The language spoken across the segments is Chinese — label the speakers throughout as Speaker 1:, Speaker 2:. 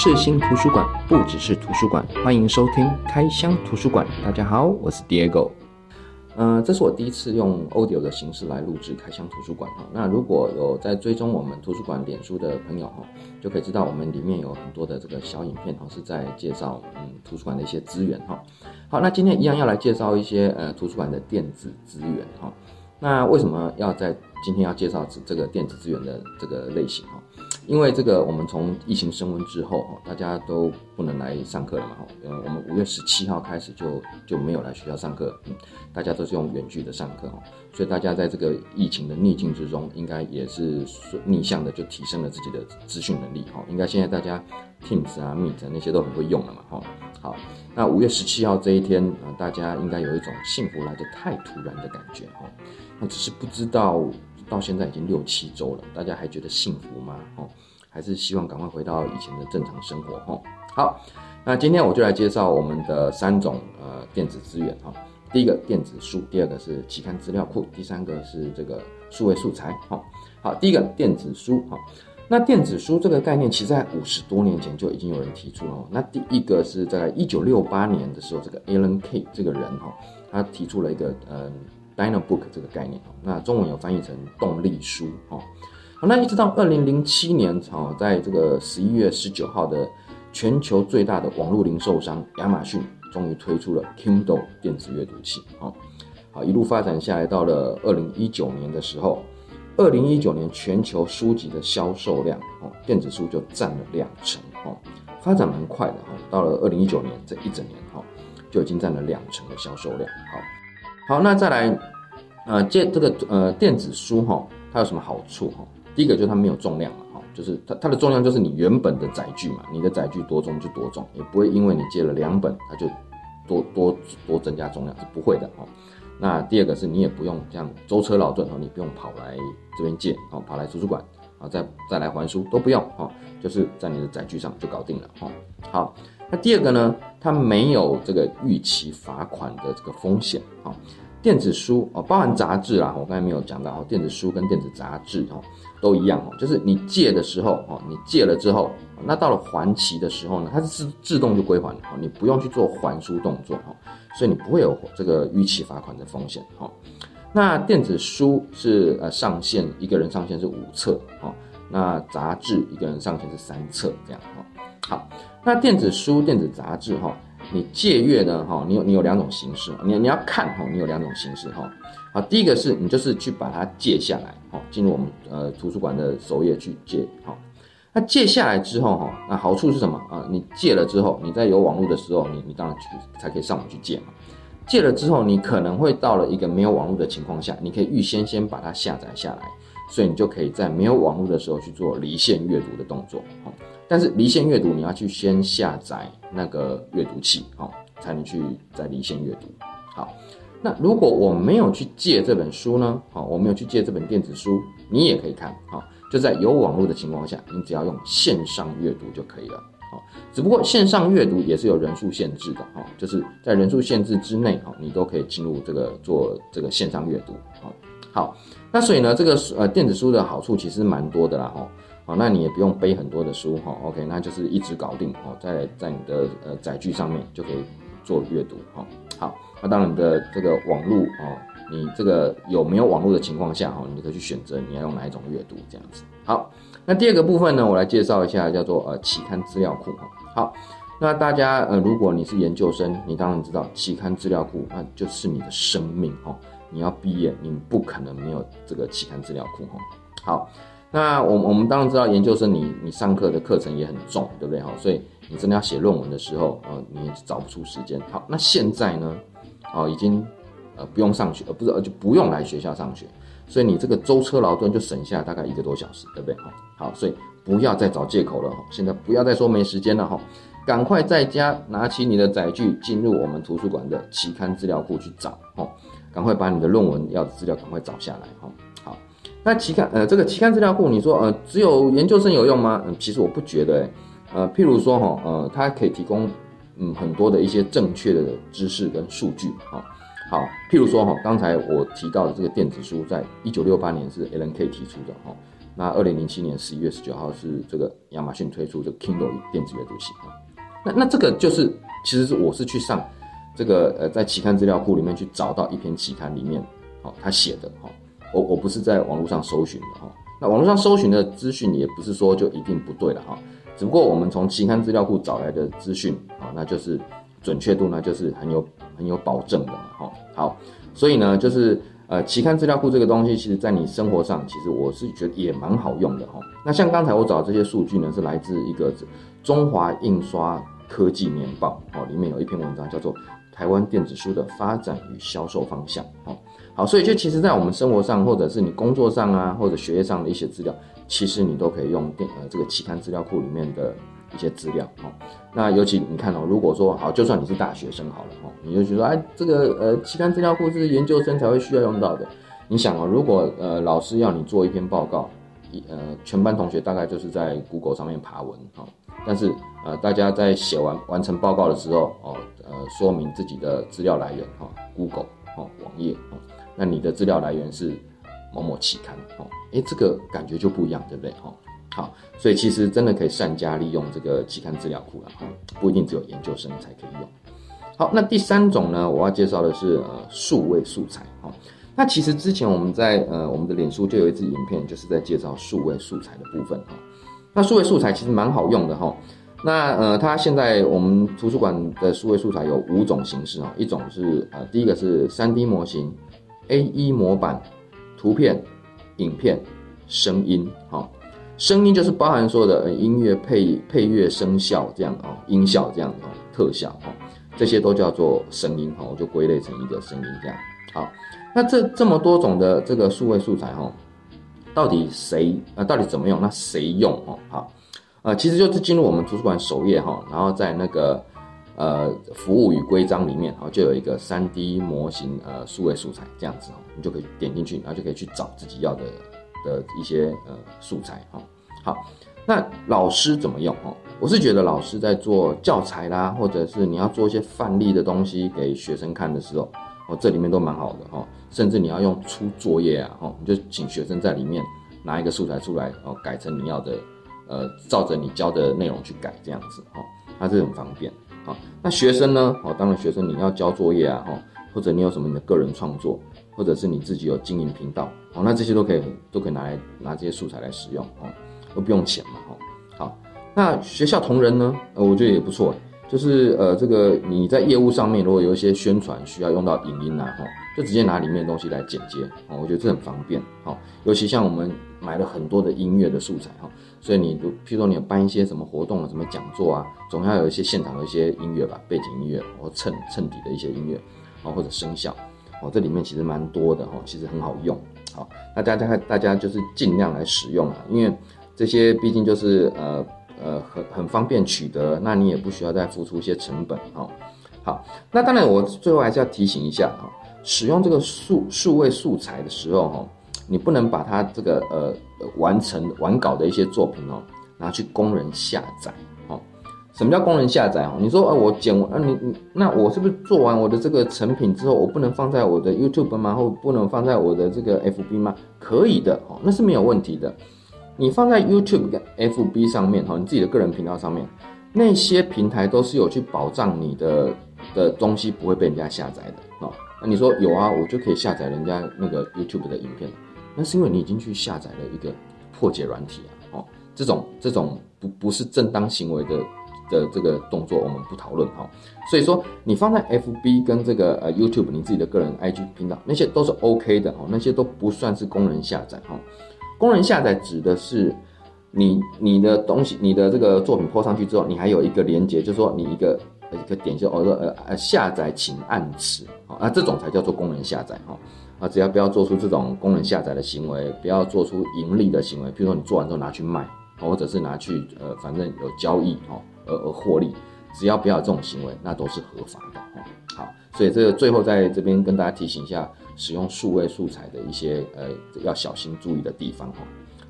Speaker 1: 世新图书馆不只是图书馆，欢迎收听开箱图书馆。大家好，我是 Diego。呃，这是我第一次用 audio 的形式来录制开箱图书馆哈。那如果有在追踪我们图书馆脸书的朋友哈，就可以知道我们里面有很多的这个小影片哈，是在介绍嗯图书馆的一些资源哈。好，那今天一样要来介绍一些呃图书馆的电子资源哈。那为什么要在今天要介绍这这个电子资源的这个类型哈？因为这个，我们从疫情升温之后，大家都不能来上课了嘛，哈，呃，我们五月十七号开始就就没有来学校上课，嗯，大家都是用远距的上课，哈，所以大家在这个疫情的逆境之中，应该也是逆向的就提升了自己的资讯能力，哈，应该现在大家 Teams 啊、Meet 那些都很会用了嘛，哈，好，那五月十七号这一天啊，大家应该有一种幸福来得太突然的感觉，哈，那只是不知道。到现在已经六七周了，大家还觉得幸福吗？哦，还是希望赶快回到以前的正常生活？哈，好，那今天我就来介绍我们的三种呃电子资源哈。第一个电子书，第二个是期刊资料库，第三个是这个数位素材。哈，好，第一个电子书哈。那电子书这个概念，其实在五十多年前就已经有人提出了。那第一个是在一九六八年的时候，这个 Alan Kay 这个人哈，他提出了一个嗯。Dynabook 这个概念哦，那中文有翻译成动力书哦。好，那一直到二零零七年哦，在这个十一月十九号的全球最大的网络零售商亚马逊终于推出了 Kindle 电子阅读器哦。好，一路发展下来，到了二零一九年的时候，二零一九年全球书籍的销售量哦，电子书就占了两成哦，发展蛮快的哈。到了二零一九年这一整年哈，就已经占了两成的销售量。好。好，那再来，呃，这这个呃电子书哈，它有什么好处哈？第一个就是它没有重量嘛，哈，就是它它的重量就是你原本的载具嘛，你的载具多重就多重，也不会因为你借了两本，它就多多多增加重量，是不会的哈。那第二个是你也不用这样舟车劳顿哈，你不用跑来这边借，哦，跑来图书馆啊，再再来还书都不用哈，就是在你的载具上就搞定了哈。好。那第二个呢，它没有这个逾期罚款的这个风险啊。电子书哦，包含杂志啦，我刚才没有讲到哦。电子书跟电子杂志哦都一样哦，就是你借的时候哦，你借了之后，那到了还期的时候呢，它是自自动就归还哦，你不用去做还书动作哦，所以你不会有这个逾期罚款的风险哦。那电子书是呃上限一个人上限是五册哦，那杂志一个人上限是三册这样哦。好。那电子书、电子杂志哈，你借阅呢哈，你有你有两种形式，你你要看哈，你有两种形式哈。好，第一个是你就是去把它借下来哈，进入我们呃图书馆的首页去借哈。那借下来之后哈，那好处是什么啊？你借了之后，你在有网络的时候，你你当然去才可以上网去借嘛。借了之后，你可能会到了一个没有网络的情况下，你可以预先先把它下载下来，所以你就可以在没有网络的时候去做离线阅读的动作哈。但是离线阅读，你要去先下载那个阅读器，哦，才能去在离线阅读。好，那如果我没有去借这本书呢？好，我没有去借这本电子书，你也可以看，好，就在有网络的情况下，你只要用线上阅读就可以了。好，只不过线上阅读也是有人数限制的，哈，就是在人数限制之内，哈，你都可以进入这个做这个线上阅读。好，好，那所以呢，这个呃电子书的好处其实蛮多的啦，哈。好，那你也不用背很多的书哈，OK，那就是一直搞定哦，在在你的呃载具上面就可以做阅读哈。好，那当然你的这个网络哦，你这个有没有网络的情况下哈，你可以去选择你要用哪一种阅读这样子。好，那第二个部分呢，我来介绍一下叫做呃期刊资料库哈。好，那大家呃如果你是研究生，你当然知道期刊资料库那就是你的生命哈。你要毕业，你不可能没有这个期刊资料库哈。好。那我我们当然知道，研究生你你上课的课程也很重，对不对哈？所以你真的要写论文的时候，呃，你找不出时间。好，那现在呢，哦，已经呃不用上学，呃不是呃就不用来学校上学，所以你这个舟车劳顿就省下大概一个多小时，对不对哈？好，所以不要再找借口了，现在不要再说没时间了哈，赶快在家拿起你的载具，进入我们图书馆的期刊资料库去找哈，赶快把你的论文要的资料赶快找下来哈。好那期刊呃，这个期刊资料库，你说呃，只有研究生有用吗？嗯，其实我不觉得，呃，譬如说哈，呃，它可以提供嗯很多的一些正确的知识跟数据哈。好，譬如说哈，刚才我提到的这个电子书，在一九六八年是 L N K 提出的哈。那二零零七年十一月十九号是这个亚马逊推出这个 Kindle 电子阅读器啊。那那这个就是其实是我是去上这个呃在期刊资料库里面去找到一篇期刊里面哦他写的哈，我我不是在网络上搜寻的哈。那网络上搜寻的资讯也不是说就一定不对了哈，只不过我们从期刊资料库找来的资讯啊，那就是准确度呢就是很有很有保证的嘛哈。好，所以呢就是呃期刊资料库这个东西，其实在你生活上，其实我是觉得也蛮好用的哈。那像刚才我找这些数据呢，是来自一个中华印刷科技年报哦，里面有一篇文章叫做《台湾电子书的发展与销售方向》哦。好，所以就其实，在我们生活上，或者是你工作上啊，或者学业上的一些资料，其实你都可以用电呃这个期刊资料库里面的一些资料哦。那尤其你看哦，如果说好，就算你是大学生好了哦，你就觉得哎，这个呃期刊资料库是研究生才会需要用到的。你想哦，如果呃老师要你做一篇报告，呃全班同学大概就是在 Google 上面爬文哦，但是呃大家在写完完成报告的时候哦，呃说明自己的资料来源哈，Google 哦网页哦。那你的资料来源是某某期刊哦，诶，这个感觉就不一样，对不对？哈，好，所以其实真的可以善加利用这个期刊资料库了哈，不一定只有研究生才可以用。好，那第三种呢，我要介绍的是呃数位素材哈。那其实之前我们在呃我们的脸书就有一支影片，就是在介绍数位素材的部分哈。那数位素材其实蛮好用的哈。那呃，它现在我们图书馆的数位素材有五种形式哦，一种是呃第一个是三 D 模型。A E 模板、图片、影片、声音，好，声音就是包含所有的音乐配配乐、声效这样哦，音效这样哦，特效哦，这些都叫做声音哈，我就归类成一个声音这样。好，那这这么多种的这个数位素材哈，到底谁呃到底怎么用？那谁用哦？好，呃，其实就是进入我们图书馆首页哈，然后在那个。呃，服务与规章里面哈，就有一个三 D 模型呃数位素材这样子哈，你就可以点进去，然后就可以去找自己要的的一些呃素材哈。好，那老师怎么用哈？我是觉得老师在做教材啦，或者是你要做一些范例的东西给学生看的时候，哦，这里面都蛮好的哈。甚至你要用出作业啊，哈，你就请学生在里面拿一个素材出来，哦，改成你要的，呃，照着你教的内容去改这样子哈，它是很方便。好那学生呢？哦，当然学生你要交作业啊，哈，或者你有什么你的个人创作，或者是你自己有经营频道，哦，那这些都可以都可以拿来拿这些素材来使用，哦，都不用钱嘛，哈。好，那学校同仁呢？呃，我觉得也不错，就是呃，这个你在业务上面如果有一些宣传需要用到影音啊，哈，就直接拿里面的东西来剪接，哦，我觉得这很方便，好，尤其像我们买了很多的音乐的素材，哈。所以你，譬如说你有办一些什么活动啊，什么讲座啊，总要有一些现场的一些音乐吧，背景音乐或衬衬底的一些音乐，啊或者声效，哦这里面其实蛮多的哈，其实很好用，好，那大家大家就是尽量来使用啊，因为这些毕竟就是呃呃很很方便取得，那你也不需要再付出一些成本哦。好，那当然我最后还是要提醒一下哈，使用这个数数位素材的时候哈。你不能把它这个呃完成完稿的一些作品哦，拿去供人下载哦。什么叫供人下载哦？你说呃我剪完，你你那我是不是做完我的这个成品之后，我不能放在我的 YouTube 吗？或不能放在我的这个 FB 吗？可以的哦，那是没有问题的。你放在 YouTube 跟 FB 上面哈，你自己的个人频道上面，那些平台都是有去保障你的的东西不会被人家下载的哦。那你说有啊，我就可以下载人家那个 YouTube 的影片。那是因为你已经去下载了一个破解软体啊，哦，这种这种不不是正当行为的的这个动作，我们不讨论哈。所以说你放在 FB 跟这个呃 YouTube 你自己的个人 IG 频道，那些都是 OK 的哦，那些都不算是工人下载哈。工人下载指的是你你的东西，你的这个作品泼上去之后，你还有一个连接，就是说你一个一个点就哦呃呃下载请按此啊，那这种才叫做工人下载哈。啊，只要不要做出这种功能下载的行为，不要做出盈利的行为，比如说你做完之后拿去卖，或者是拿去呃，反正有交易哦，而而获利，只要不要这种行为，那都是合法的哦。好，所以这个最后在这边跟大家提醒一下，使用数位素材的一些呃要小心注意的地方哈。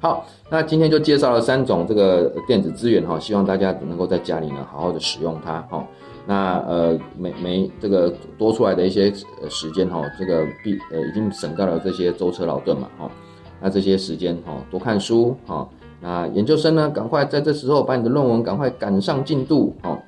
Speaker 1: 好，那今天就介绍了三种这个电子资源哈，希望大家能够在家里呢好好的使用它哈。那呃，每每这个多出来的一些时间哈，这个必呃已经省掉了这些舟车劳顿嘛哈。那这些时间哈，多看书哈。那研究生呢，赶快在这时候把你的论文赶快赶上进度哈。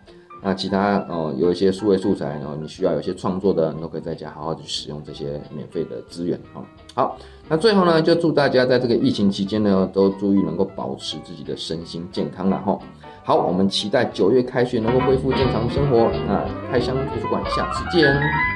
Speaker 1: 那其他哦，有一些数位素材，然后你需要有些创作的，你都可以在家好好的去使用这些免费的资源哈。好，那最后呢，就祝大家在这个疫情期间呢，都注意能够保持自己的身心健康了哈。好，我们期待九月开学能够恢复正常生活。那开箱图书馆，下次见。